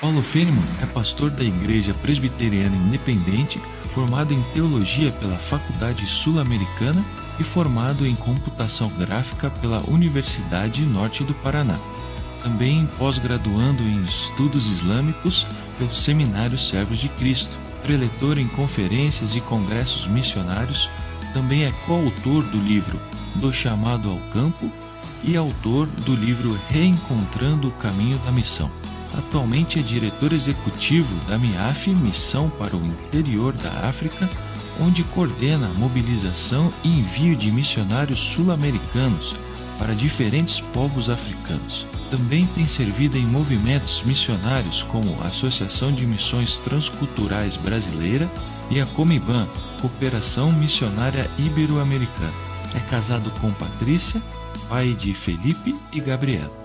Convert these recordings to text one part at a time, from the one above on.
Paulo Feynman é pastor da Igreja Presbiteriana Independente, formado em teologia pela Faculdade Sul-Americana e formado em computação gráfica pela Universidade Norte do Paraná. Também pós-graduando em estudos islâmicos pelo Seminário Servos de Cristo, preletor em conferências e congressos missionários, também é coautor do livro Do Chamado ao Campo e autor do livro Reencontrando o Caminho da Missão. Atualmente é diretor executivo da MIAF Missão para o Interior da África, onde coordena a mobilização e envio de missionários sul-americanos para diferentes povos africanos. Também tem servido em movimentos missionários como a Associação de Missões Transculturais Brasileira e a Comiban, Cooperação Missionária Ibero-Americana. É casado com Patrícia, pai de Felipe e Gabriela.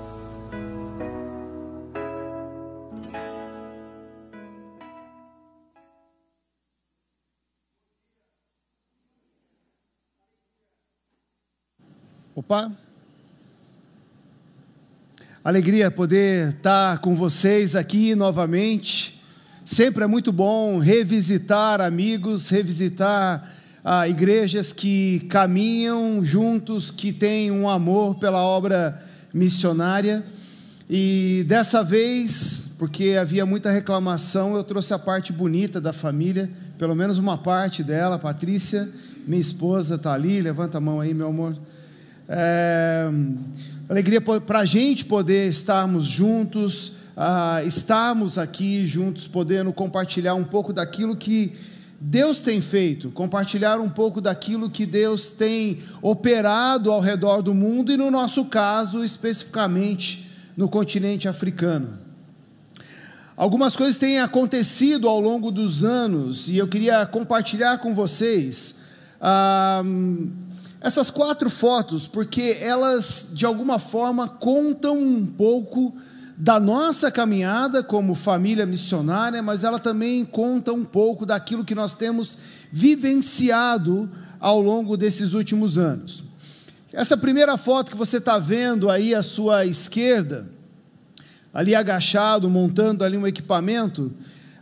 Opa! Alegria poder estar com vocês aqui novamente. Sempre é muito bom revisitar amigos, revisitar ah, igrejas que caminham juntos, que têm um amor pela obra missionária. E dessa vez, porque havia muita reclamação, eu trouxe a parte bonita da família, pelo menos uma parte dela. Patrícia, minha esposa, está ali. Levanta a mão aí, meu amor. É, alegria para a gente poder estarmos juntos, ah, estarmos aqui juntos, podendo compartilhar um pouco daquilo que Deus tem feito, compartilhar um pouco daquilo que Deus tem operado ao redor do mundo e, no nosso caso, especificamente no continente africano. Algumas coisas têm acontecido ao longo dos anos e eu queria compartilhar com vocês. Ah, essas quatro fotos, porque elas de alguma forma contam um pouco da nossa caminhada como família missionária, mas ela também conta um pouco daquilo que nós temos vivenciado ao longo desses últimos anos. Essa primeira foto que você está vendo aí à sua esquerda, ali agachado, montando ali um equipamento,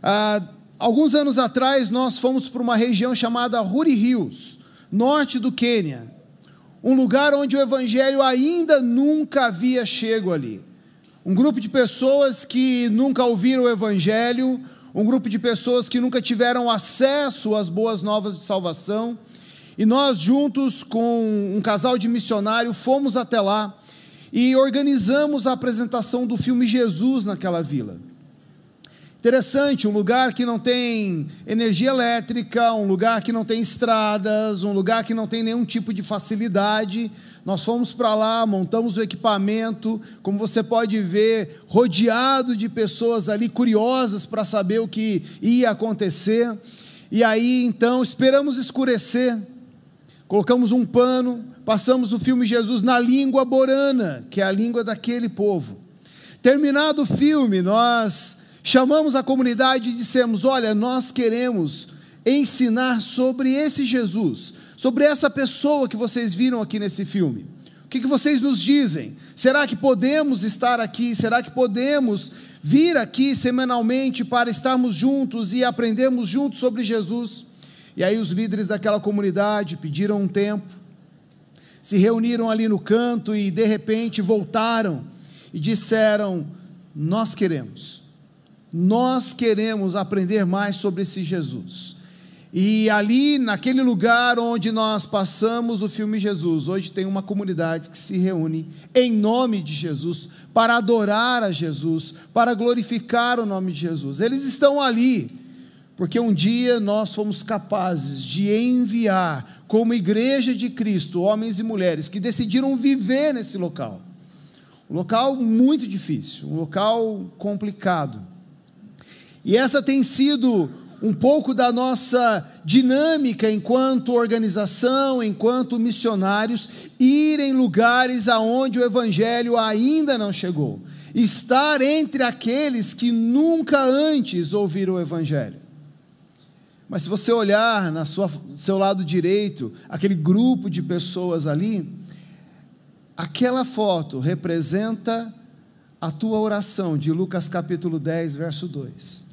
ah, alguns anos atrás nós fomos para uma região chamada Ruri Hills, norte do Quênia um lugar onde o evangelho ainda nunca havia chego ali. Um grupo de pessoas que nunca ouviram o evangelho, um grupo de pessoas que nunca tiveram acesso às boas novas de salvação. E nós, juntos com um casal de missionário, fomos até lá e organizamos a apresentação do filme Jesus naquela vila. Interessante, um lugar que não tem energia elétrica, um lugar que não tem estradas, um lugar que não tem nenhum tipo de facilidade. Nós fomos para lá, montamos o equipamento, como você pode ver, rodeado de pessoas ali curiosas para saber o que ia acontecer. E aí, então, esperamos escurecer, colocamos um pano, passamos o filme Jesus na língua borana, que é a língua daquele povo. Terminado o filme, nós chamamos a comunidade e dissemos: Olha, nós queremos ensinar sobre esse Jesus, sobre essa pessoa que vocês viram aqui nesse filme. O que, que vocês nos dizem? Será que podemos estar aqui? Será que podemos vir aqui semanalmente para estarmos juntos e aprendermos juntos sobre Jesus? E aí os líderes daquela comunidade pediram um tempo, se reuniram ali no canto e de repente voltaram e disseram: Nós queremos nós queremos aprender mais sobre esse Jesus. E ali, naquele lugar onde nós passamos o filme Jesus, hoje tem uma comunidade que se reúne em nome de Jesus, para adorar a Jesus, para glorificar o nome de Jesus. Eles estão ali, porque um dia nós fomos capazes de enviar, como igreja de Cristo, homens e mulheres que decidiram viver nesse local. Um local muito difícil, um local complicado e essa tem sido um pouco da nossa dinâmica enquanto organização, enquanto missionários, ir em lugares aonde o evangelho ainda não chegou. Estar entre aqueles que nunca antes ouviram o evangelho. Mas se você olhar na sua seu lado direito, aquele grupo de pessoas ali, aquela foto representa a tua oração de Lucas capítulo 10, verso 2.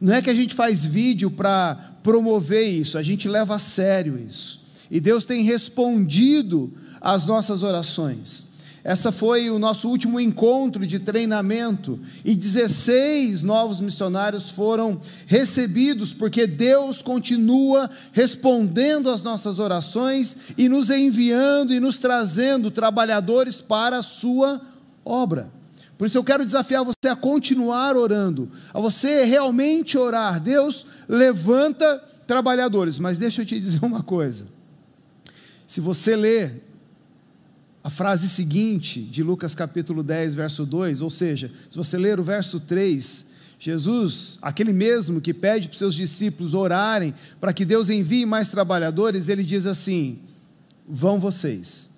Não é que a gente faz vídeo para promover isso, a gente leva a sério isso. E Deus tem respondido às nossas orações. Essa foi o nosso último encontro de treinamento e 16 novos missionários foram recebidos, porque Deus continua respondendo às nossas orações e nos enviando e nos trazendo trabalhadores para a sua obra. Por isso eu quero desafiar você a continuar orando, a você realmente orar. Deus levanta trabalhadores, mas deixa eu te dizer uma coisa. Se você ler a frase seguinte de Lucas capítulo 10, verso 2, ou seja, se você ler o verso 3, Jesus, aquele mesmo que pede para os seus discípulos orarem para que Deus envie mais trabalhadores, ele diz assim: vão vocês.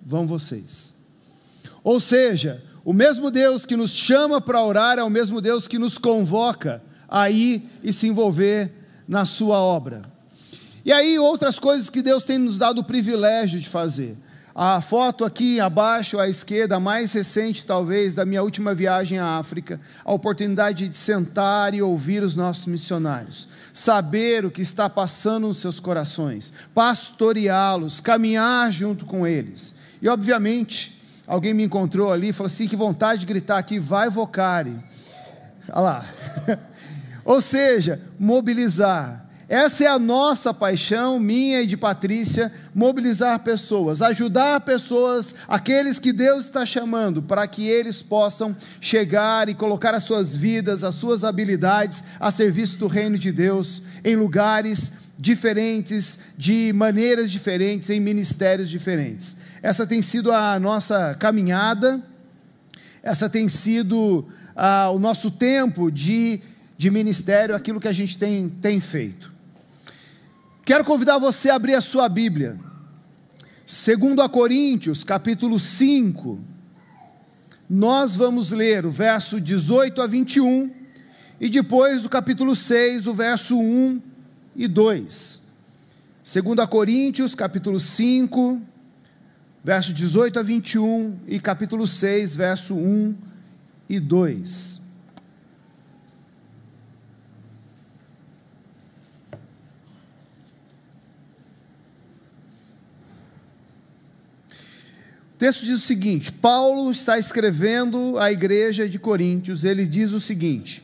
Vão vocês. Ou seja, o mesmo Deus que nos chama para orar é o mesmo Deus que nos convoca a ir e se envolver na sua obra. E aí, outras coisas que Deus tem nos dado o privilégio de fazer. A foto aqui abaixo à esquerda, a mais recente talvez, da minha última viagem à África, a oportunidade de sentar e ouvir os nossos missionários, saber o que está passando nos seus corações, pastoreá-los, caminhar junto com eles. E, obviamente, alguém me encontrou ali e falou assim: que vontade de gritar aqui, vai vocare. Olha lá. Ou seja, mobilizar. Essa é a nossa paixão, minha e de Patrícia, mobilizar pessoas, ajudar pessoas, aqueles que Deus está chamando, para que eles possam chegar e colocar as suas vidas, as suas habilidades a serviço do reino de Deus, em lugares diferentes, de maneiras diferentes, em ministérios diferentes. Essa tem sido a nossa caminhada, essa tem sido ah, o nosso tempo de, de ministério, aquilo que a gente tem, tem feito. Quero convidar você a abrir a sua Bíblia. Segundo a Coríntios, capítulo 5. Nós vamos ler o verso 18 a 21 e depois o capítulo 6, o verso 1 e 2. Segundo a Coríntios, capítulo 5, verso 18 a 21 e capítulo 6, verso 1 e 2. O texto diz o seguinte: Paulo está escrevendo à igreja de Coríntios, ele diz o seguinte: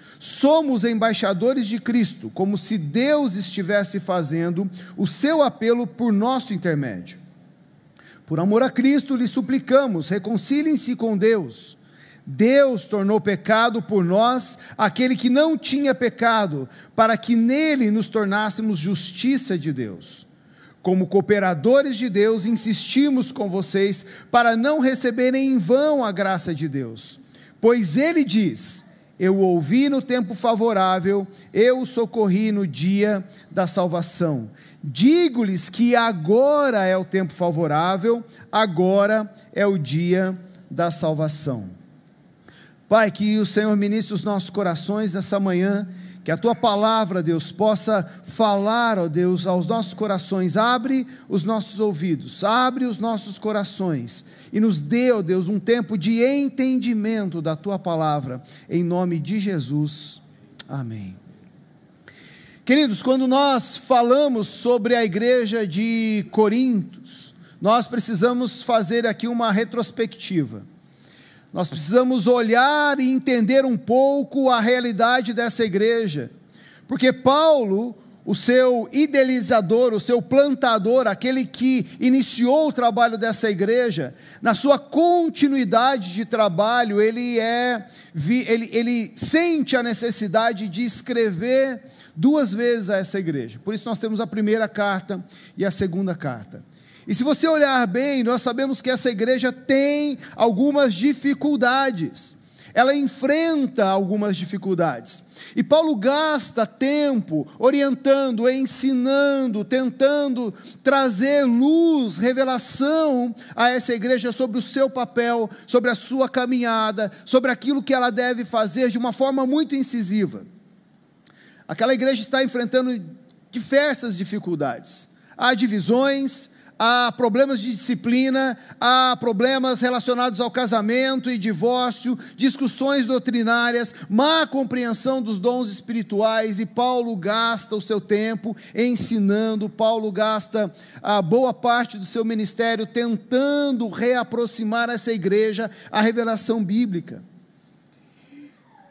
Somos embaixadores de Cristo, como se Deus estivesse fazendo o seu apelo por nosso intermédio. Por amor a Cristo, lhe suplicamos: reconciliem-se com Deus. Deus tornou pecado por nós aquele que não tinha pecado, para que nele nos tornássemos justiça de Deus. Como cooperadores de Deus, insistimos com vocês para não receberem em vão a graça de Deus. Pois ele diz: eu ouvi no tempo favorável, eu socorri no dia da salvação. Digo-lhes que agora é o tempo favorável, agora é o dia da salvação. Pai, que o Senhor ministre os nossos corações nessa manhã que a tua palavra, Deus, possa falar, ó Deus, aos nossos corações. Abre os nossos ouvidos, abre os nossos corações e nos dê, ó Deus, um tempo de entendimento da tua palavra, em nome de Jesus. Amém. Queridos, quando nós falamos sobre a igreja de Corintos, nós precisamos fazer aqui uma retrospectiva. Nós precisamos olhar e entender um pouco a realidade dessa igreja, porque Paulo, o seu idealizador, o seu plantador, aquele que iniciou o trabalho dessa igreja, na sua continuidade de trabalho, ele é ele, ele sente a necessidade de escrever duas vezes a essa igreja. Por isso nós temos a primeira carta e a segunda carta. E se você olhar bem, nós sabemos que essa igreja tem algumas dificuldades. ela enfrenta algumas dificuldades. E Paulo gasta tempo orientando, ensinando, tentando trazer luz, revelação a essa igreja sobre o seu papel, sobre a sua caminhada, sobre aquilo que ela deve fazer de uma forma muito incisiva. Aquela igreja está enfrentando diversas dificuldades. Há divisões, há problemas de disciplina, há problemas relacionados ao casamento e divórcio, discussões doutrinárias, má compreensão dos dons espirituais, e Paulo gasta o seu tempo ensinando, Paulo gasta a boa parte do seu ministério tentando reaproximar essa igreja à revelação bíblica.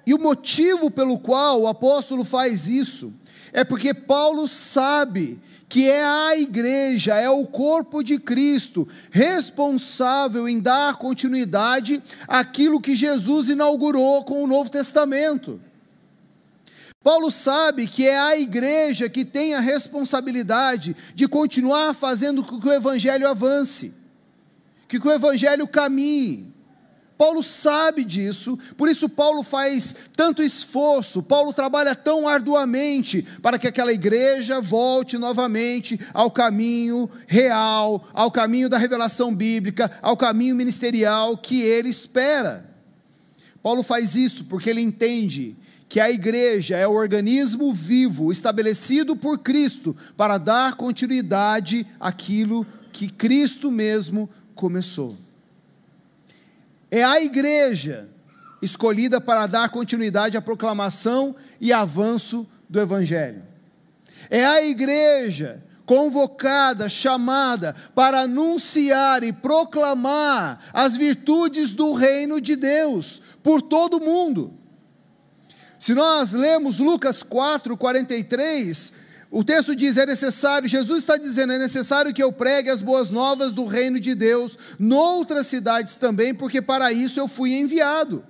E o motivo pelo qual o apóstolo faz isso é porque Paulo sabe que é a igreja, é o corpo de Cristo, responsável em dar continuidade àquilo que Jesus inaugurou com o Novo Testamento. Paulo sabe que é a igreja que tem a responsabilidade de continuar fazendo com que o evangelho avance, que o evangelho caminhe. Paulo sabe disso, por isso Paulo faz tanto esforço, Paulo trabalha tão arduamente para que aquela igreja volte novamente ao caminho real, ao caminho da revelação bíblica, ao caminho ministerial que ele espera. Paulo faz isso porque ele entende que a igreja é o organismo vivo estabelecido por Cristo para dar continuidade àquilo que Cristo mesmo começou. É a igreja escolhida para dar continuidade à proclamação e avanço do Evangelho. É a igreja convocada, chamada para anunciar e proclamar as virtudes do reino de Deus por todo o mundo. Se nós lemos Lucas 4, 43, o texto diz: é necessário, Jesus está dizendo, é necessário que eu pregue as boas novas do reino de Deus, noutras cidades também, porque para isso eu fui enviado.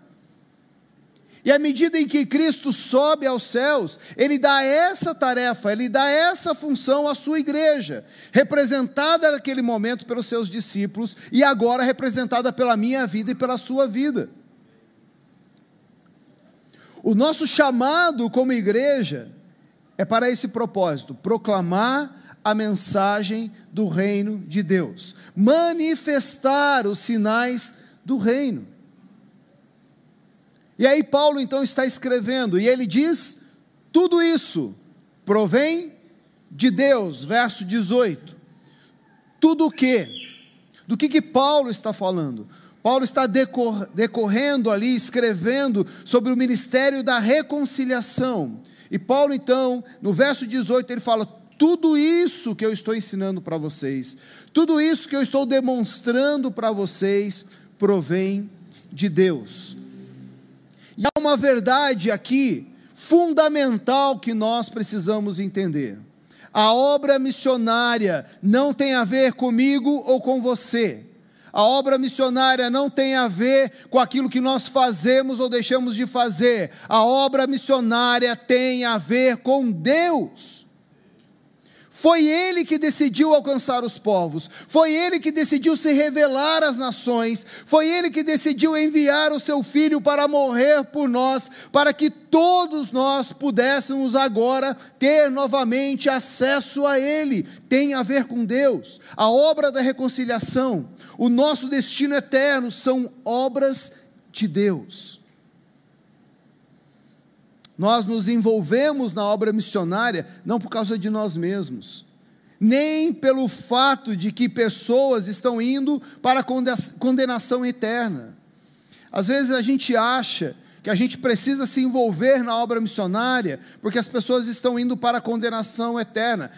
E à medida em que Cristo sobe aos céus, Ele dá essa tarefa, Ele dá essa função à sua igreja, representada naquele momento pelos seus discípulos e agora representada pela minha vida e pela sua vida. O nosso chamado como igreja é para esse propósito proclamar a mensagem do reino de Deus, manifestar os sinais do reino. E aí, Paulo então está escrevendo, e ele diz: tudo isso provém de Deus, verso 18. Tudo o que? Do que, que Paulo está falando? Paulo está decor, decorrendo ali, escrevendo sobre o ministério da reconciliação. E Paulo, então, no verso 18, ele fala: tudo isso que eu estou ensinando para vocês, tudo isso que eu estou demonstrando para vocês, provém de Deus. E há uma verdade aqui fundamental que nós precisamos entender. A obra missionária não tem a ver comigo ou com você. A obra missionária não tem a ver com aquilo que nós fazemos ou deixamos de fazer. A obra missionária tem a ver com Deus. Foi ele que decidiu alcançar os povos, foi ele que decidiu se revelar às nações, foi ele que decidiu enviar o seu filho para morrer por nós, para que todos nós pudéssemos agora ter novamente acesso a ele. Tem a ver com Deus. A obra da reconciliação, o nosso destino eterno são obras de Deus. Nós nos envolvemos na obra missionária não por causa de nós mesmos, nem pelo fato de que pessoas estão indo para a condenação eterna. Às vezes a gente acha que a gente precisa se envolver na obra missionária porque as pessoas estão indo para a condenação eterna.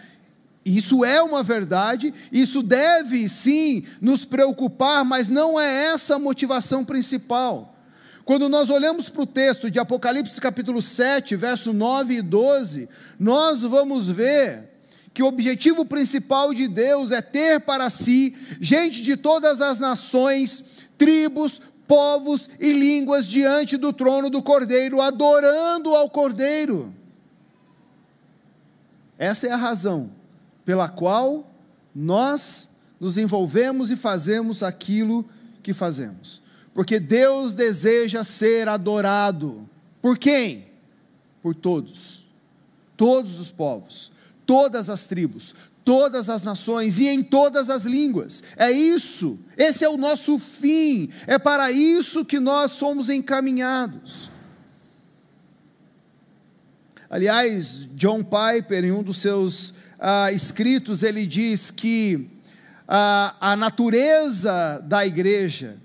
Isso é uma verdade, isso deve sim nos preocupar, mas não é essa a motivação principal. Quando nós olhamos para o texto de Apocalipse capítulo 7, verso 9 e 12, nós vamos ver que o objetivo principal de Deus é ter para si gente de todas as nações, tribos, povos e línguas diante do trono do Cordeiro, adorando ao Cordeiro. Essa é a razão pela qual nós nos envolvemos e fazemos aquilo que fazemos Porque Deus deseja ser adorado. Por quem? Por todos. Todos os povos, todas as tribos, todas as nações e em todas as línguas. É isso, esse é o nosso fim, é para isso que nós somos encaminhados. Aliás, John Piper, em um dos seus ah, escritos, ele diz que ah, a natureza da igreja,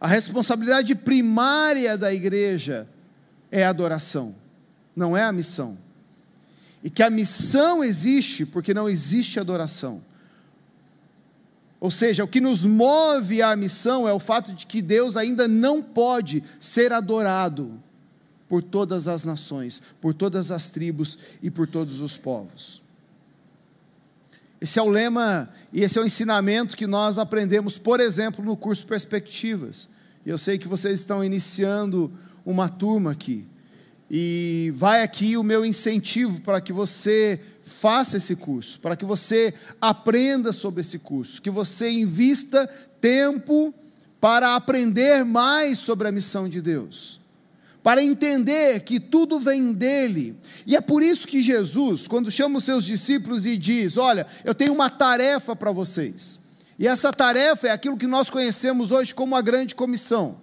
a responsabilidade primária da igreja é a adoração, não é a missão e que a missão existe porque não existe adoração. Ou seja, o que nos move à missão é o fato de que Deus ainda não pode ser adorado por todas as nações, por todas as tribos e por todos os povos. Esse é o lema e esse é o ensinamento que nós aprendemos, por exemplo, no curso Perspectivas. Eu sei que vocês estão iniciando uma turma aqui. E vai aqui o meu incentivo para que você faça esse curso, para que você aprenda sobre esse curso, que você invista tempo para aprender mais sobre a missão de Deus, para entender que tudo vem dele. E é por isso que Jesus, quando chama os seus discípulos e diz: Olha, eu tenho uma tarefa para vocês. E essa tarefa é aquilo que nós conhecemos hoje como a grande comissão.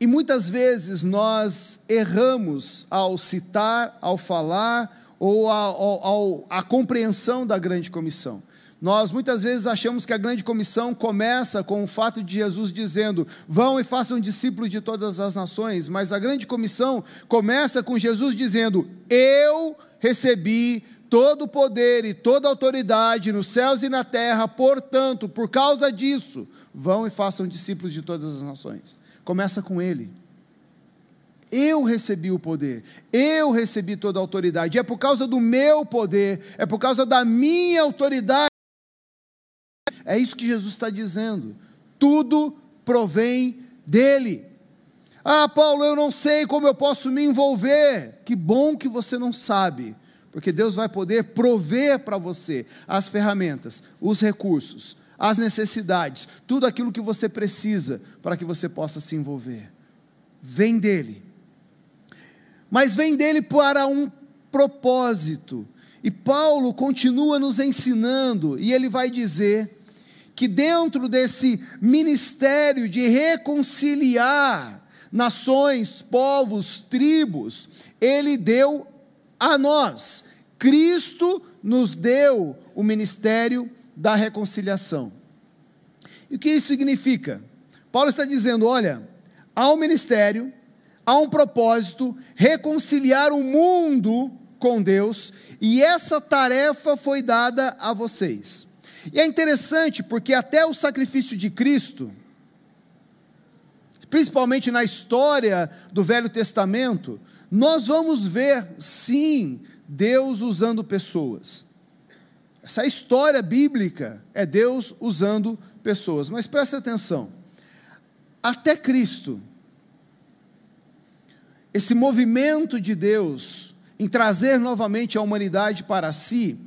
E muitas vezes nós erramos ao citar, ao falar ou a, a compreensão da grande comissão. Nós muitas vezes achamos que a grande comissão começa com o fato de Jesus dizendo: vão e façam discípulos de todas as nações, mas a grande comissão começa com Jesus dizendo: eu recebi todo o poder e toda a autoridade nos céus e na terra, portanto, por causa disso, vão e façam discípulos de todas as nações. Começa com Ele. Eu recebi o poder, eu recebi toda a autoridade, é por causa do meu poder, é por causa da minha autoridade. É isso que Jesus está dizendo. Tudo provém dele. Ah, Paulo, eu não sei como eu posso me envolver. Que bom que você não sabe, porque Deus vai poder prover para você as ferramentas, os recursos, as necessidades, tudo aquilo que você precisa para que você possa se envolver. Vem dele. Mas vem dele para um propósito. E Paulo continua nos ensinando, e ele vai dizer que dentro desse ministério de reconciliar nações, povos, tribos, ele deu a nós. Cristo nos deu o ministério da reconciliação. E o que isso significa? Paulo está dizendo: olha, há um ministério, há um propósito, reconciliar o mundo com Deus, e essa tarefa foi dada a vocês. E é interessante porque até o sacrifício de Cristo, principalmente na história do Velho Testamento, nós vamos ver, sim, Deus usando pessoas. Essa história bíblica é Deus usando pessoas. Mas presta atenção. Até Cristo, esse movimento de Deus em trazer novamente a humanidade para si,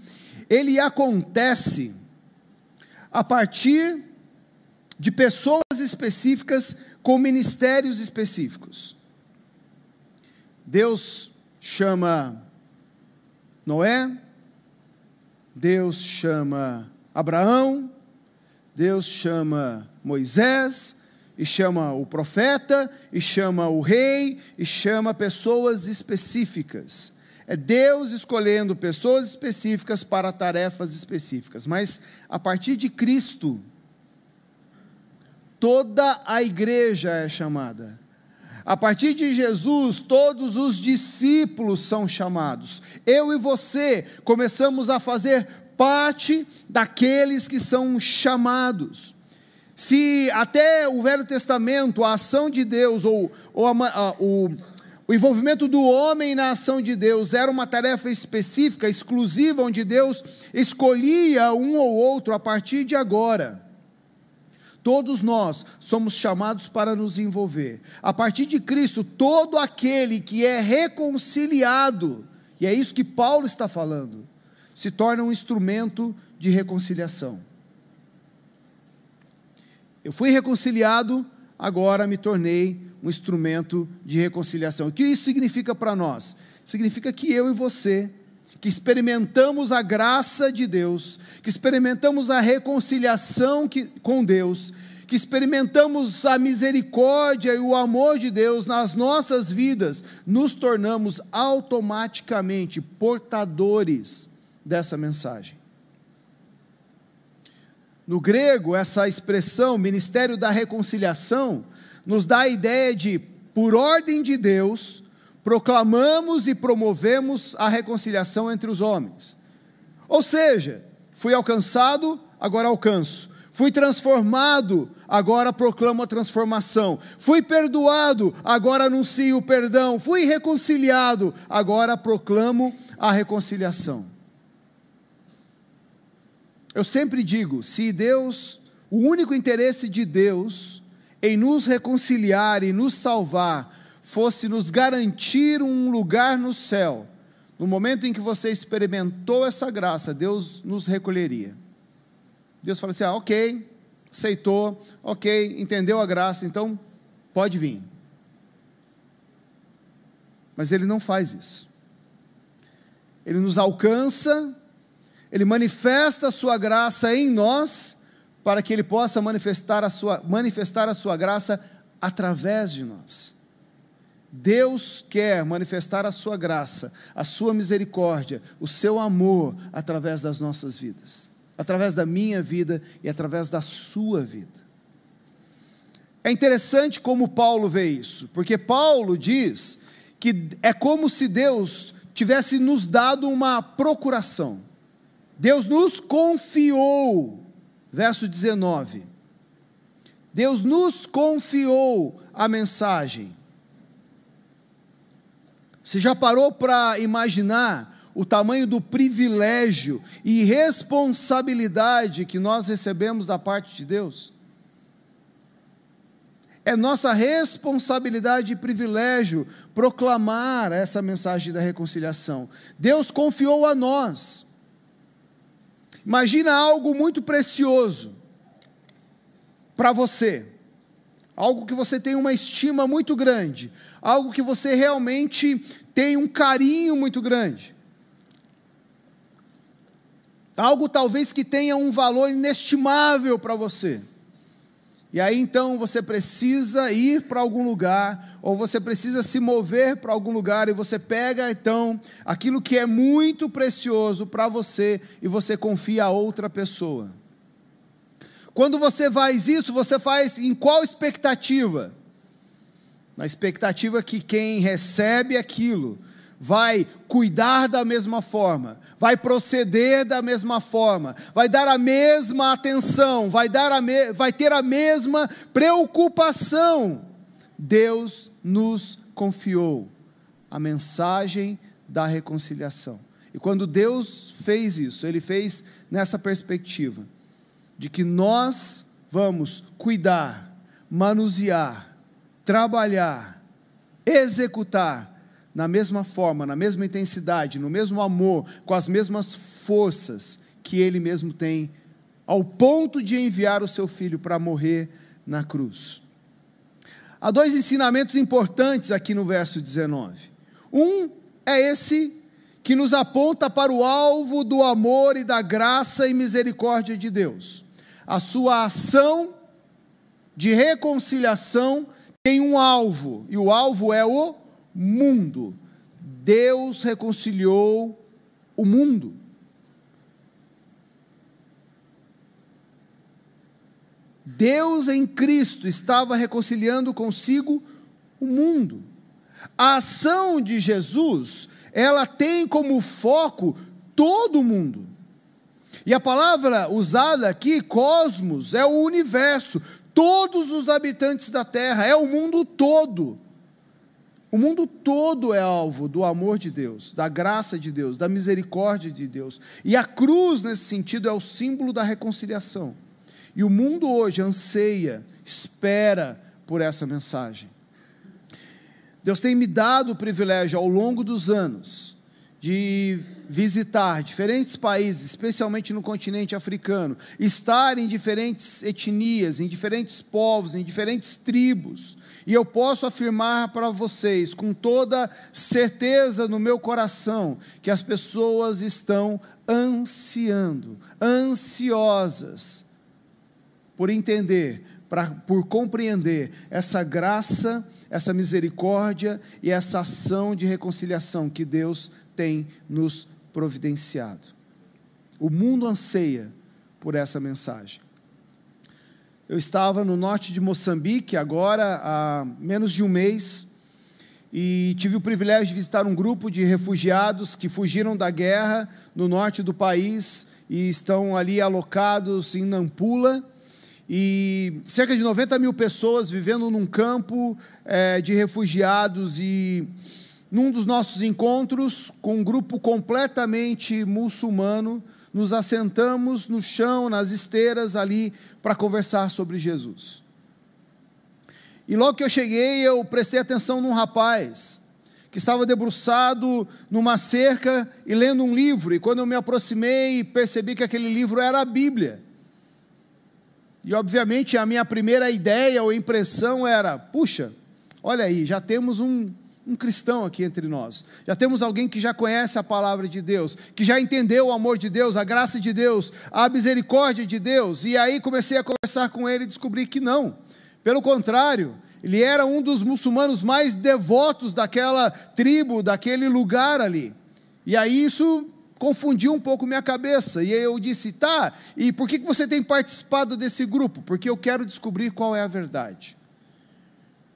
ele acontece a partir de pessoas específicas com ministérios específicos. Deus chama Noé, Deus chama Abraão, Deus chama Moisés, e chama o profeta, e chama o rei, e chama pessoas específicas. É Deus escolhendo pessoas específicas para tarefas específicas. Mas a partir de Cristo, toda a igreja é chamada. A partir de Jesus, todos os discípulos são chamados. Eu e você começamos a fazer parte daqueles que são chamados. Se até o Velho Testamento, a ação de Deus, ou, ou a, a, o, o envolvimento do homem na ação de Deus era uma tarefa específica, exclusiva, onde Deus escolhia um ou outro a partir de agora. Todos nós somos chamados para nos envolver. A partir de Cristo, todo aquele que é reconciliado, e é isso que Paulo está falando, se torna um instrumento de reconciliação. Eu fui reconciliado, agora me tornei um instrumento de reconciliação. O que isso significa para nós? Significa que eu e você, que experimentamos a graça de Deus, que experimentamos a reconciliação que, com Deus, que experimentamos a misericórdia e o amor de Deus nas nossas vidas, nos tornamos automaticamente portadores dessa mensagem. No grego, essa expressão, ministério da reconciliação, nos dá a ideia de, por ordem de Deus, proclamamos e promovemos a reconciliação entre os homens. Ou seja, fui alcançado, agora alcanço. Fui transformado, agora proclamo a transformação. Fui perdoado, agora anuncio o perdão. Fui reconciliado, agora proclamo a reconciliação. Eu sempre digo: se Deus, o único interesse de Deus em nos reconciliar e nos salvar, fosse nos garantir um lugar no céu, no momento em que você experimentou essa graça, Deus nos recolheria. Deus fala assim: ah, ok, aceitou, ok, entendeu a graça, então pode vir. Mas Ele não faz isso. Ele nos alcança, Ele manifesta a Sua graça em nós, para que Ele possa manifestar a Sua, manifestar a sua graça através de nós. Deus quer manifestar a Sua graça, a Sua misericórdia, o Seu amor através das nossas vidas através da minha vida e através da sua vida. É interessante como Paulo vê isso, porque Paulo diz que é como se Deus tivesse nos dado uma procuração. Deus nos confiou, verso 19. Deus nos confiou a mensagem. Você já parou para imaginar o tamanho do privilégio e responsabilidade que nós recebemos da parte de Deus. É nossa responsabilidade e privilégio proclamar essa mensagem da reconciliação. Deus confiou a nós. Imagina algo muito precioso para você, algo que você tem uma estima muito grande, algo que você realmente tem um carinho muito grande. Algo talvez que tenha um valor inestimável para você. E aí então você precisa ir para algum lugar, ou você precisa se mover para algum lugar, e você pega então aquilo que é muito precioso para você e você confia a outra pessoa. Quando você faz isso, você faz em qual expectativa? Na expectativa que quem recebe aquilo vai cuidar da mesma forma, vai proceder da mesma forma, vai dar a mesma atenção, vai, dar a me, vai ter a mesma preocupação. Deus nos confiou a mensagem da reconciliação. E quando Deus fez isso, Ele fez nessa perspectiva de que nós vamos cuidar, manusear, trabalhar, executar na mesma forma, na mesma intensidade, no mesmo amor, com as mesmas forças que ele mesmo tem, ao ponto de enviar o seu filho para morrer na cruz. Há dois ensinamentos importantes aqui no verso 19. Um é esse que nos aponta para o alvo do amor e da graça e misericórdia de Deus. A sua ação de reconciliação tem um alvo, e o alvo é o mundo. Deus reconciliou o mundo. Deus em Cristo estava reconciliando consigo o mundo. A ação de Jesus, ela tem como foco todo o mundo. E a palavra usada aqui, cosmos, é o universo, todos os habitantes da terra, é o mundo todo. O mundo todo é alvo do amor de Deus, da graça de Deus, da misericórdia de Deus. E a cruz, nesse sentido, é o símbolo da reconciliação. E o mundo hoje anseia, espera por essa mensagem. Deus tem me dado o privilégio ao longo dos anos de visitar diferentes países, especialmente no continente africano, estar em diferentes etnias, em diferentes povos, em diferentes tribos, e eu posso afirmar para vocês, com toda certeza no meu coração, que as pessoas estão ansiando, ansiosas, por entender, pra, por compreender essa graça, essa misericórdia e essa ação de reconciliação que Deus tem nos providenciado. O mundo anseia por essa mensagem. Eu estava no norte de Moçambique agora há menos de um mês e tive o privilégio de visitar um grupo de refugiados que fugiram da guerra no norte do país e estão ali alocados em Nampula. E cerca de 90 mil pessoas vivendo num campo é, de refugiados e num dos nossos encontros, com um grupo completamente muçulmano, nos assentamos no chão, nas esteiras ali, para conversar sobre Jesus. E logo que eu cheguei, eu prestei atenção num rapaz que estava debruçado numa cerca e lendo um livro. E quando eu me aproximei, percebi que aquele livro era a Bíblia. E obviamente a minha primeira ideia ou impressão era: puxa, olha aí, já temos um, um cristão aqui entre nós. Já temos alguém que já conhece a palavra de Deus, que já entendeu o amor de Deus, a graça de Deus, a misericórdia de Deus. E aí comecei a conversar com ele e descobri que não. Pelo contrário, ele era um dos muçulmanos mais devotos daquela tribo, daquele lugar ali. E aí isso confundiu um pouco minha cabeça. E eu disse: tá, e por que você tem participado desse grupo? Porque eu quero descobrir qual é a verdade.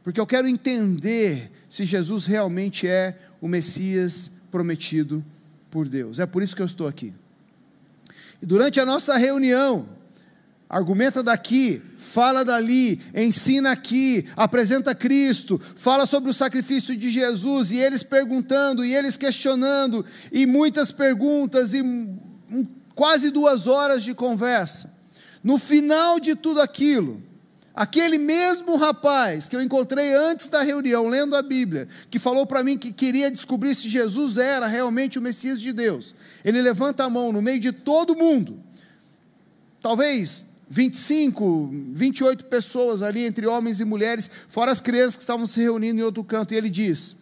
Porque eu quero entender se Jesus realmente é o Messias prometido por Deus. É por isso que eu estou aqui. E durante a nossa reunião, argumenta daqui, fala dali, ensina aqui, apresenta Cristo, fala sobre o sacrifício de Jesus, e eles perguntando, e eles questionando, e muitas perguntas, e quase duas horas de conversa. No final de tudo aquilo, Aquele mesmo rapaz que eu encontrei antes da reunião, lendo a Bíblia, que falou para mim que queria descobrir se Jesus era realmente o Messias de Deus, ele levanta a mão no meio de todo mundo, talvez 25, 28 pessoas ali, entre homens e mulheres, fora as crianças que estavam se reunindo em outro canto, e ele diz: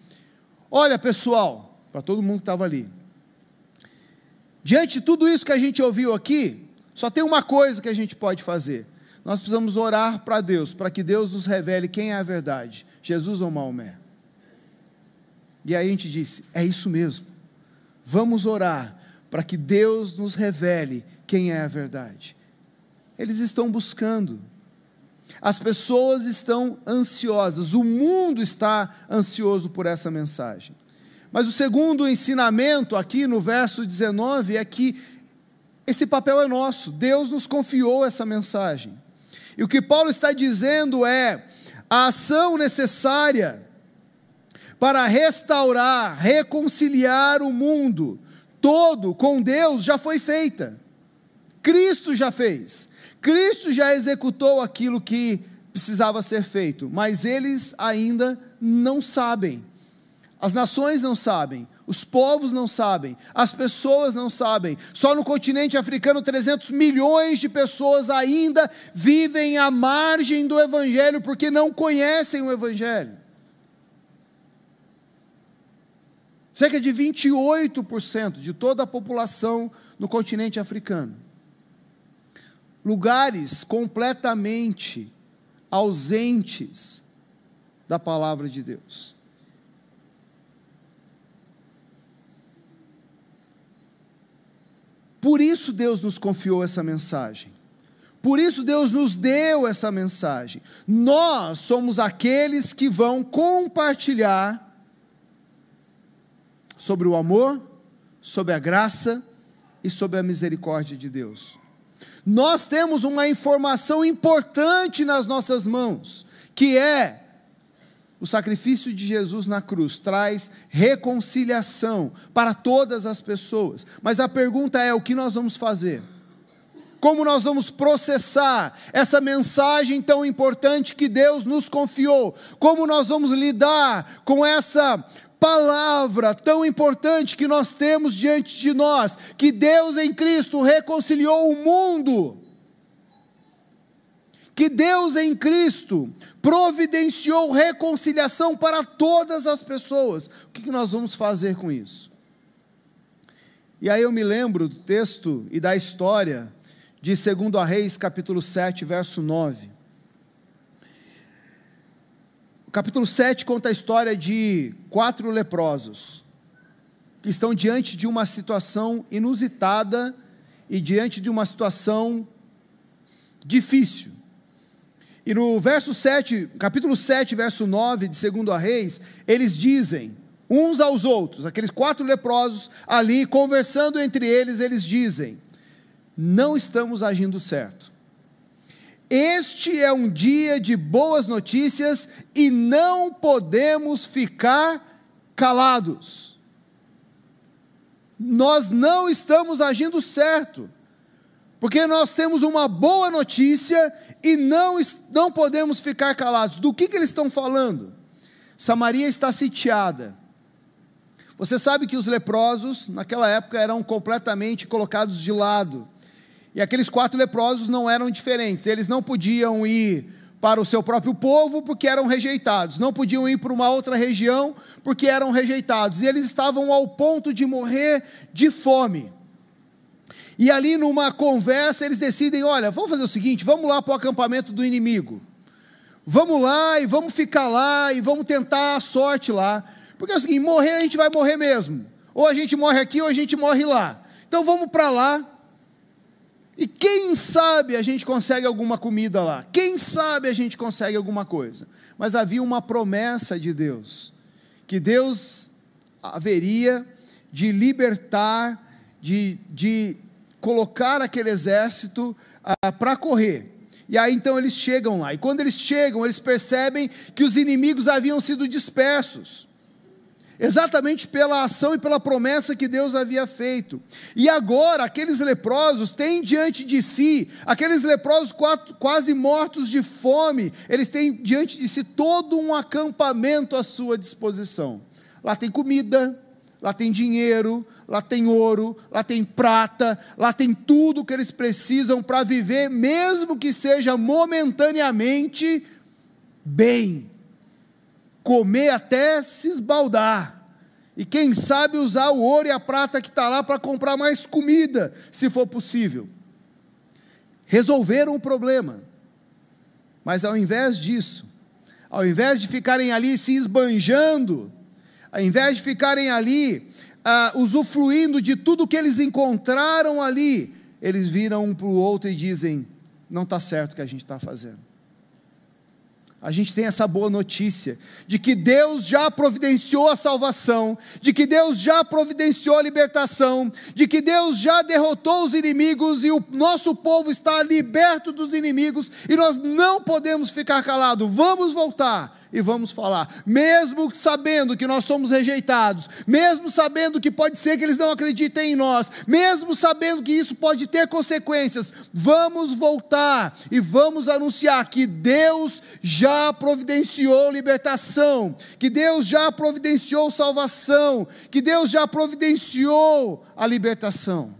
Olha pessoal, para todo mundo que estava ali, diante de tudo isso que a gente ouviu aqui, só tem uma coisa que a gente pode fazer nós precisamos orar para Deus, para que Deus nos revele quem é a verdade, Jesus ou Maomé. E aí a gente disse: é isso mesmo. Vamos orar para que Deus nos revele quem é a verdade. Eles estão buscando. As pessoas estão ansiosas, o mundo está ansioso por essa mensagem. Mas o segundo ensinamento aqui no verso 19 é que esse papel é nosso, Deus nos confiou essa mensagem. E o que Paulo está dizendo é: a ação necessária para restaurar, reconciliar o mundo todo com Deus já foi feita. Cristo já fez. Cristo já executou aquilo que precisava ser feito, mas eles ainda não sabem. As nações não sabem, os povos não sabem, as pessoas não sabem. Só no continente africano, 300 milhões de pessoas ainda vivem à margem do Evangelho porque não conhecem o Evangelho. Cerca de 28% de toda a população no continente africano. Lugares completamente ausentes da palavra de Deus. Por isso Deus nos confiou essa mensagem. Por isso Deus nos deu essa mensagem. Nós somos aqueles que vão compartilhar sobre o amor, sobre a graça e sobre a misericórdia de Deus. Nós temos uma informação importante nas nossas mãos, que é o sacrifício de Jesus na cruz traz reconciliação para todas as pessoas. Mas a pergunta é: o que nós vamos fazer? Como nós vamos processar essa mensagem tão importante que Deus nos confiou? Como nós vamos lidar com essa palavra tão importante que nós temos diante de nós, que Deus em Cristo reconciliou o mundo. Que Deus em Cristo providenciou reconciliação para todas as pessoas. O que nós vamos fazer com isso? E aí eu me lembro do texto e da história de 2 Reis, capítulo 7, verso 9. O capítulo 7 conta a história de quatro leprosos que estão diante de uma situação inusitada e diante de uma situação difícil. E no verso 7, capítulo 7, verso 9 de 2 Reis, eles dizem uns aos outros, aqueles quatro leprosos ali conversando entre eles, eles dizem: Não estamos agindo certo. Este é um dia de boas notícias e não podemos ficar calados. Nós não estamos agindo certo, porque nós temos uma boa notícia e não, não podemos ficar calados. Do que, que eles estão falando? Samaria está sitiada. Você sabe que os leprosos, naquela época, eram completamente colocados de lado e aqueles quatro leprosos não eram diferentes, eles não podiam ir para o seu próprio povo porque eram rejeitados, não podiam ir para uma outra região porque eram rejeitados, e eles estavam ao ponto de morrer de fome. E ali numa conversa eles decidem: olha, vamos fazer o seguinte, vamos lá para o acampamento do inimigo. Vamos lá e vamos ficar lá e vamos tentar a sorte lá. Porque é o seguinte: morrer a gente vai morrer mesmo. Ou a gente morre aqui ou a gente morre lá. Então vamos para lá e quem sabe a gente consegue alguma comida lá? Quem sabe a gente consegue alguma coisa? Mas havia uma promessa de Deus, que Deus haveria de libertar, de, de colocar aquele exército ah, para correr. E aí então eles chegam lá. E quando eles chegam, eles percebem que os inimigos haviam sido dispersos exatamente pela ação e pela promessa que Deus havia feito. E agora, aqueles leprosos têm diante de si, aqueles leprosos quase mortos de fome, eles têm diante de si todo um acampamento à sua disposição. Lá tem comida, lá tem dinheiro, lá tem ouro, lá tem prata, lá tem tudo que eles precisam para viver, mesmo que seja momentaneamente, bem comer até se esbaldar. E quem sabe usar o ouro e a prata que está lá para comprar mais comida, se for possível. Resolveram o problema. Mas ao invés disso, ao invés de ficarem ali se esbanjando, ao invés de ficarem ali ah, usufruindo de tudo que eles encontraram ali, eles viram um para o outro e dizem: não está certo o que a gente está fazendo a gente tem essa boa notícia de que Deus já providenciou a salvação, de que Deus já providenciou a libertação, de que Deus já derrotou os inimigos e o nosso povo está liberto dos inimigos e nós não podemos ficar calados. Vamos voltar e vamos falar, mesmo sabendo que nós somos rejeitados, mesmo sabendo que pode ser que eles não acreditem em nós, mesmo sabendo que isso pode ter consequências, vamos voltar e vamos anunciar que Deus já providenciou libertação, que Deus já providenciou salvação, que Deus já providenciou a libertação.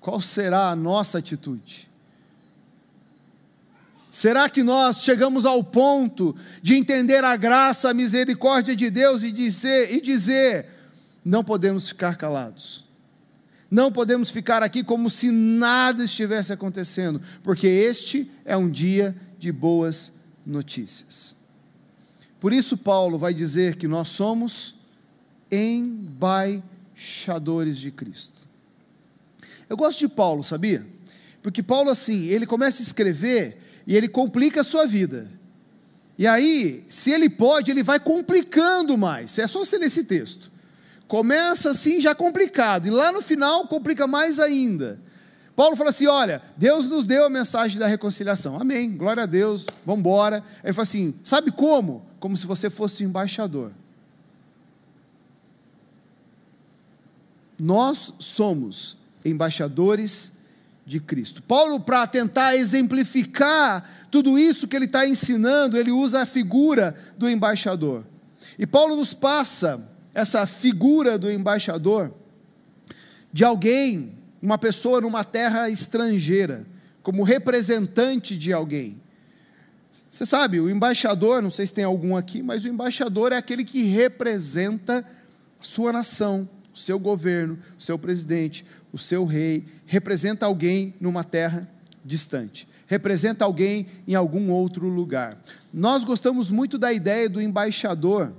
Qual será a nossa atitude? Será que nós chegamos ao ponto de entender a graça, a misericórdia de Deus e dizer, e dizer não podemos ficar calados? Não podemos ficar aqui como se nada estivesse acontecendo, porque este é um dia de boas notícias. Por isso, Paulo vai dizer que nós somos embaixadores de Cristo. Eu gosto de Paulo, sabia? Porque Paulo, assim, ele começa a escrever e ele complica a sua vida. E aí, se ele pode, ele vai complicando mais. É só você ler esse texto. Começa assim já complicado, e lá no final complica mais ainda. Paulo fala assim: olha, Deus nos deu a mensagem da reconciliação. Amém, glória a Deus, vamos embora. Ele fala assim: sabe como? Como se você fosse embaixador. Nós somos embaixadores de Cristo. Paulo, para tentar exemplificar tudo isso que ele está ensinando, ele usa a figura do embaixador. E Paulo nos passa essa figura do embaixador de alguém, uma pessoa numa terra estrangeira, como representante de alguém. Você sabe, o embaixador, não sei se tem algum aqui, mas o embaixador é aquele que representa a sua nação, o seu governo, o seu presidente, o seu rei, representa alguém numa terra distante, representa alguém em algum outro lugar. Nós gostamos muito da ideia do embaixador,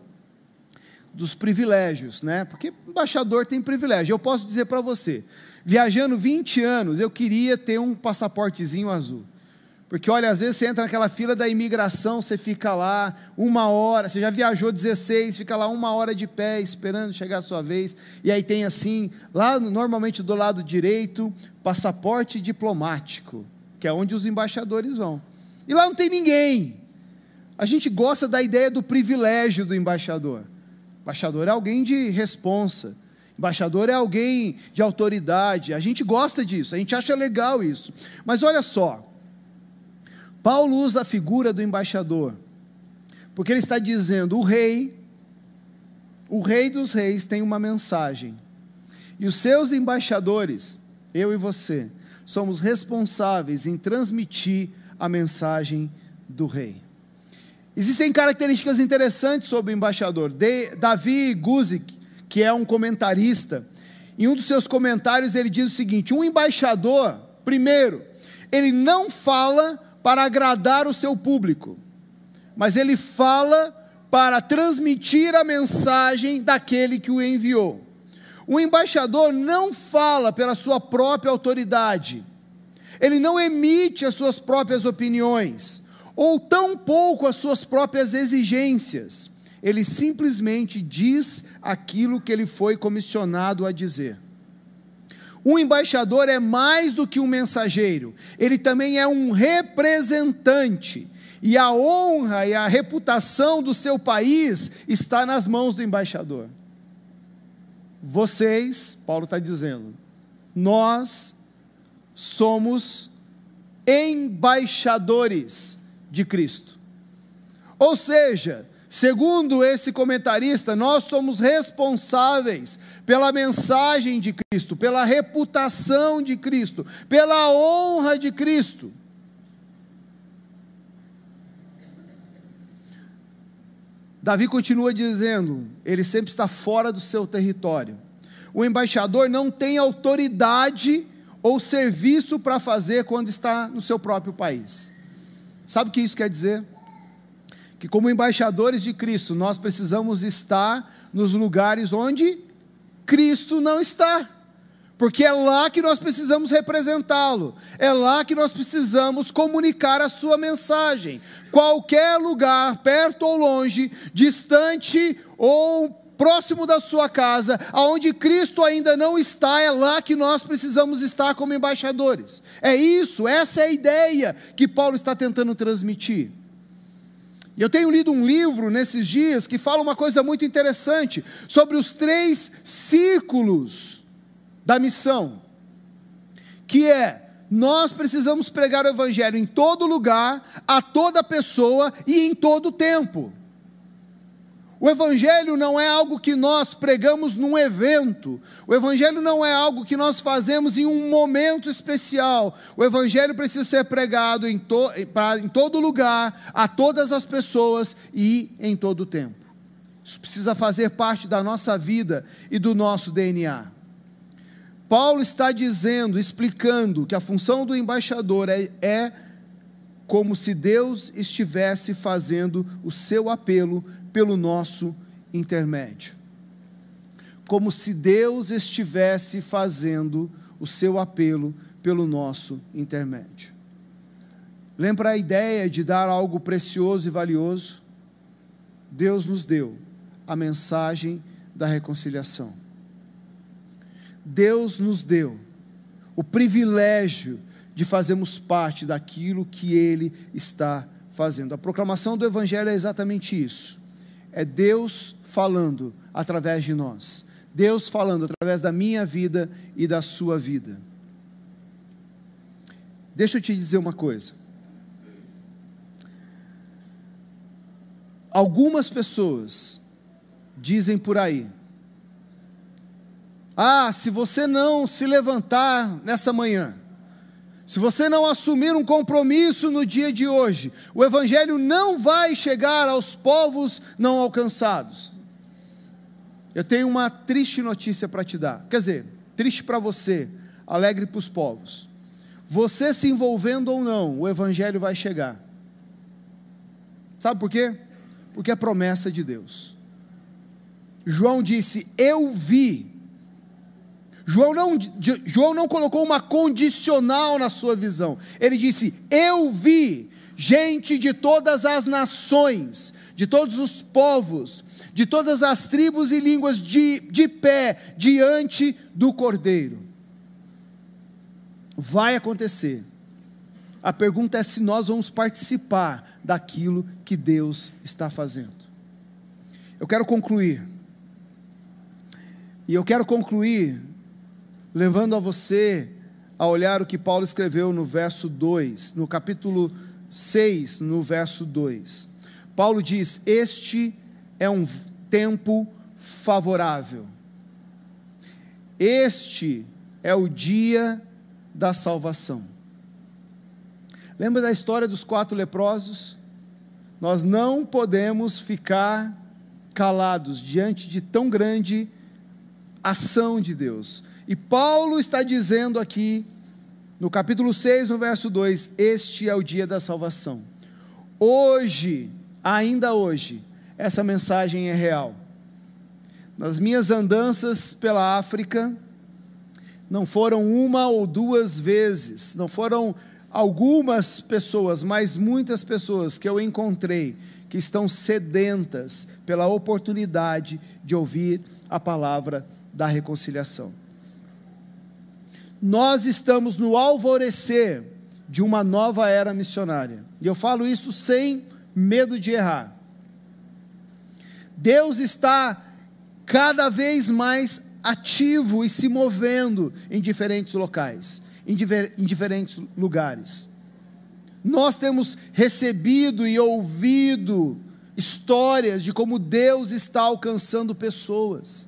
dos privilégios, né? Porque embaixador tem privilégio. Eu posso dizer para você, viajando 20 anos, eu queria ter um passaportezinho azul. Porque, olha, às vezes você entra naquela fila da imigração, você fica lá uma hora, você já viajou 16, fica lá uma hora de pé esperando chegar a sua vez, e aí tem assim, lá normalmente do lado direito, passaporte diplomático, que é onde os embaixadores vão. E lá não tem ninguém. A gente gosta da ideia do privilégio do embaixador. Embaixador é alguém de responsa. Embaixador é alguém de autoridade. A gente gosta disso, a gente acha legal isso. Mas olha só, Paulo usa a figura do embaixador, porque ele está dizendo: o rei, o rei dos reis tem uma mensagem, e os seus embaixadores, eu e você, somos responsáveis em transmitir a mensagem do rei. Existem características interessantes sobre o embaixador. De, Davi Guzik, que é um comentarista, em um dos seus comentários ele diz o seguinte: um embaixador, primeiro, ele não fala para agradar o seu público, mas ele fala para transmitir a mensagem daquele que o enviou. O embaixador não fala pela sua própria autoridade, ele não emite as suas próprias opiniões, ou tampouco as suas próprias exigências, ele simplesmente diz aquilo que ele foi comissionado a dizer. Um embaixador é mais do que um mensageiro, ele também é um representante. E a honra e a reputação do seu país está nas mãos do embaixador. Vocês, Paulo está dizendo, nós somos embaixadores de Cristo. Ou seja, Segundo esse comentarista, nós somos responsáveis pela mensagem de Cristo, pela reputação de Cristo, pela honra de Cristo. Davi continua dizendo: ele sempre está fora do seu território. O embaixador não tem autoridade ou serviço para fazer quando está no seu próprio país. Sabe o que isso quer dizer? que, como embaixadores de Cristo, nós precisamos estar nos lugares onde Cristo não está. Porque é lá que nós precisamos representá-lo, é lá que nós precisamos comunicar a sua mensagem. Qualquer lugar, perto ou longe, distante ou próximo da sua casa, aonde Cristo ainda não está, é lá que nós precisamos estar como embaixadores. É isso, essa é a ideia que Paulo está tentando transmitir. E eu tenho lido um livro nesses dias que fala uma coisa muito interessante sobre os três círculos da missão, que é nós precisamos pregar o evangelho em todo lugar, a toda pessoa e em todo tempo. O Evangelho não é algo que nós pregamos num evento, o Evangelho não é algo que nós fazemos em um momento especial. O Evangelho precisa ser pregado em, to, em todo lugar, a todas as pessoas e em todo o tempo. Isso precisa fazer parte da nossa vida e do nosso DNA. Paulo está dizendo, explicando, que a função do embaixador é, é como se Deus estivesse fazendo o seu apelo pelo nosso intermédio. Como se Deus estivesse fazendo o seu apelo pelo nosso intermédio. Lembra a ideia de dar algo precioso e valioso? Deus nos deu a mensagem da reconciliação. Deus nos deu o privilégio de fazermos parte daquilo que Ele está fazendo. A proclamação do Evangelho é exatamente isso é Deus falando através de nós. Deus falando através da minha vida e da sua vida. Deixa eu te dizer uma coisa. Algumas pessoas dizem por aí: Ah, se você não se levantar nessa manhã, se você não assumir um compromisso no dia de hoje, o Evangelho não vai chegar aos povos não alcançados. Eu tenho uma triste notícia para te dar. Quer dizer, triste para você, alegre para os povos. Você se envolvendo ou não, o Evangelho vai chegar. Sabe por quê? Porque é promessa de Deus. João disse: Eu vi. João não, João não colocou uma condicional na sua visão. Ele disse: Eu vi gente de todas as nações, de todos os povos, de todas as tribos e línguas de, de pé diante do Cordeiro. Vai acontecer. A pergunta é se nós vamos participar daquilo que Deus está fazendo. Eu quero concluir. E eu quero concluir levando a você a olhar o que Paulo escreveu no verso 2, no capítulo 6, no verso 2. Paulo diz: Este é um tempo favorável. Este é o dia da salvação. Lembra da história dos quatro leprosos? Nós não podemos ficar calados diante de tão grande ação de Deus. E Paulo está dizendo aqui, no capítulo 6, no verso 2: Este é o dia da salvação. Hoje, ainda hoje, essa mensagem é real. Nas minhas andanças pela África, não foram uma ou duas vezes, não foram algumas pessoas, mas muitas pessoas que eu encontrei que estão sedentas pela oportunidade de ouvir a palavra da reconciliação. Nós estamos no alvorecer de uma nova era missionária, e eu falo isso sem medo de errar. Deus está cada vez mais ativo e se movendo em diferentes locais, em, diver, em diferentes lugares. Nós temos recebido e ouvido histórias de como Deus está alcançando pessoas.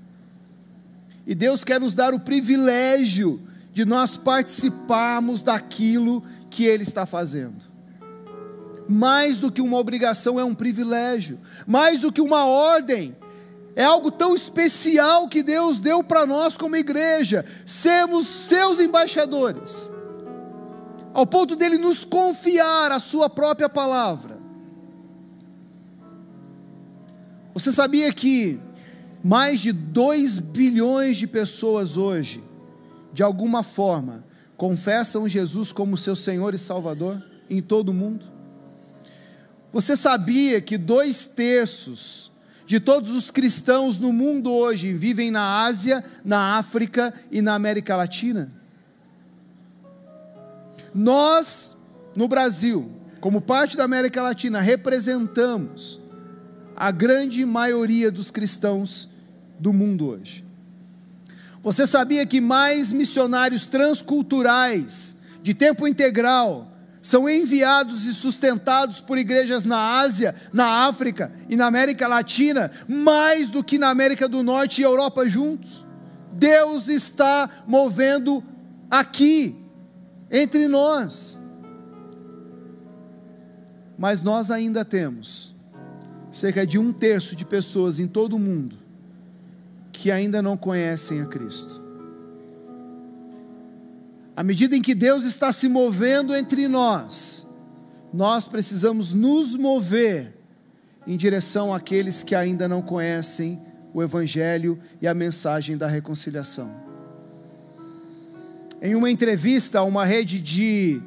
E Deus quer nos dar o privilégio de nós participarmos daquilo que Ele está fazendo. Mais do que uma obrigação, é um privilégio, mais do que uma ordem, é algo tão especial que Deus deu para nós como igreja, sermos seus embaixadores, ao ponto dele nos confiar a sua própria palavra. Você sabia que mais de 2 bilhões de pessoas hoje, de alguma forma, confessam Jesus como seu Senhor e Salvador em todo o mundo? Você sabia que dois terços de todos os cristãos no mundo hoje vivem na Ásia, na África e na América Latina? Nós, no Brasil, como parte da América Latina, representamos a grande maioria dos cristãos do mundo hoje. Você sabia que mais missionários transculturais, de tempo integral, são enviados e sustentados por igrejas na Ásia, na África e na América Latina, mais do que na América do Norte e Europa juntos. Deus está movendo aqui, entre nós. Mas nós ainda temos cerca de um terço de pessoas em todo o mundo que ainda não conhecem a Cristo. À medida em que Deus está se movendo entre nós, nós precisamos nos mover em direção àqueles que ainda não conhecem o Evangelho e a mensagem da reconciliação. Em uma entrevista a uma rede de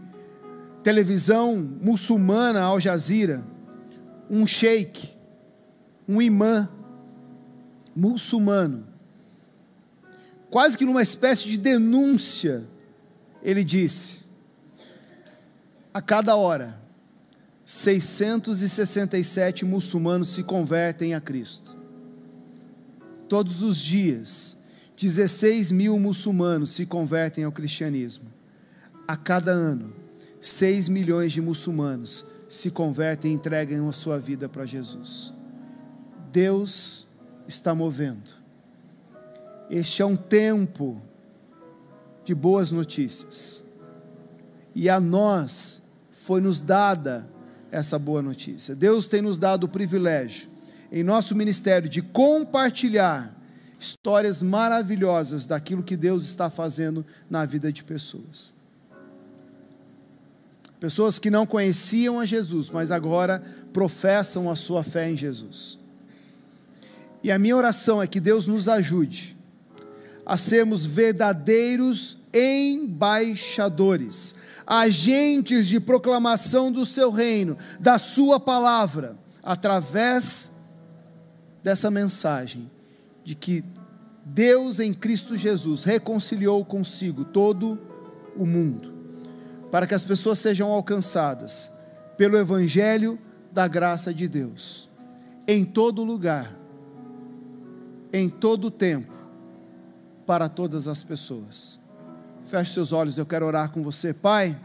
televisão muçulmana, Al Jazeera, um sheik, um imã muçulmano, quase que numa espécie de denúncia ele disse: a cada hora, 667 muçulmanos se convertem a Cristo. Todos os dias, 16 mil muçulmanos se convertem ao cristianismo. A cada ano, 6 milhões de muçulmanos se convertem e entregam a sua vida para Jesus. Deus está movendo. Este é um tempo de boas notícias. E a nós foi nos dada essa boa notícia. Deus tem nos dado o privilégio, em nosso ministério, de compartilhar histórias maravilhosas daquilo que Deus está fazendo na vida de pessoas. Pessoas que não conheciam a Jesus, mas agora professam a sua fé em Jesus. E a minha oração é que Deus nos ajude a sermos verdadeiros embaixadores, agentes de proclamação do seu reino, da sua palavra, através dessa mensagem de que Deus em Cristo Jesus reconciliou consigo todo o mundo, para que as pessoas sejam alcançadas pelo evangelho da graça de Deus, em todo lugar, em todo tempo, para todas as pessoas. Feche seus olhos, eu quero orar com você. Pai,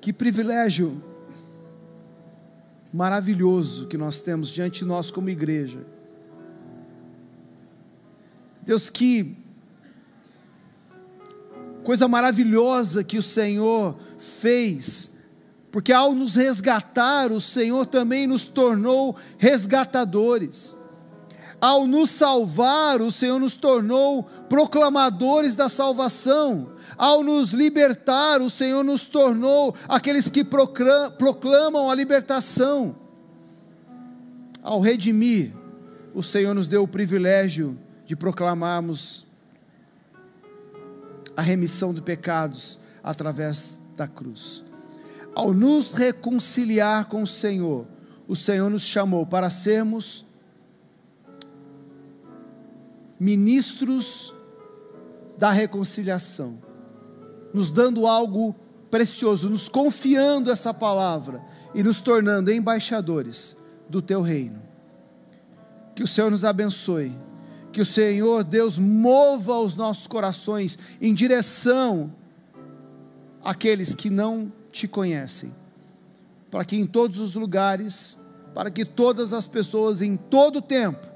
que privilégio maravilhoso que nós temos diante de nós como igreja. Deus, que coisa maravilhosa que o Senhor fez, porque ao nos resgatar, o Senhor também nos tornou resgatadores. Ao nos salvar, o Senhor nos tornou proclamadores da salvação. Ao nos libertar, o Senhor nos tornou aqueles que proclamam a libertação. Ao redimir, o Senhor nos deu o privilégio de proclamarmos a remissão de pecados através da cruz. Ao nos reconciliar com o Senhor, o Senhor nos chamou para sermos ministros da reconciliação, nos dando algo precioso, nos confiando essa palavra e nos tornando embaixadores do teu reino. Que o Senhor nos abençoe, que o Senhor Deus mova os nossos corações em direção àqueles que não te conhecem, para que em todos os lugares, para que todas as pessoas em todo o tempo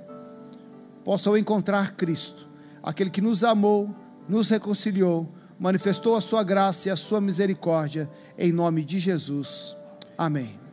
possam encontrar Cristo, aquele que nos amou, nos reconciliou, manifestou a sua graça e a sua misericórdia, em nome de Jesus. Amém.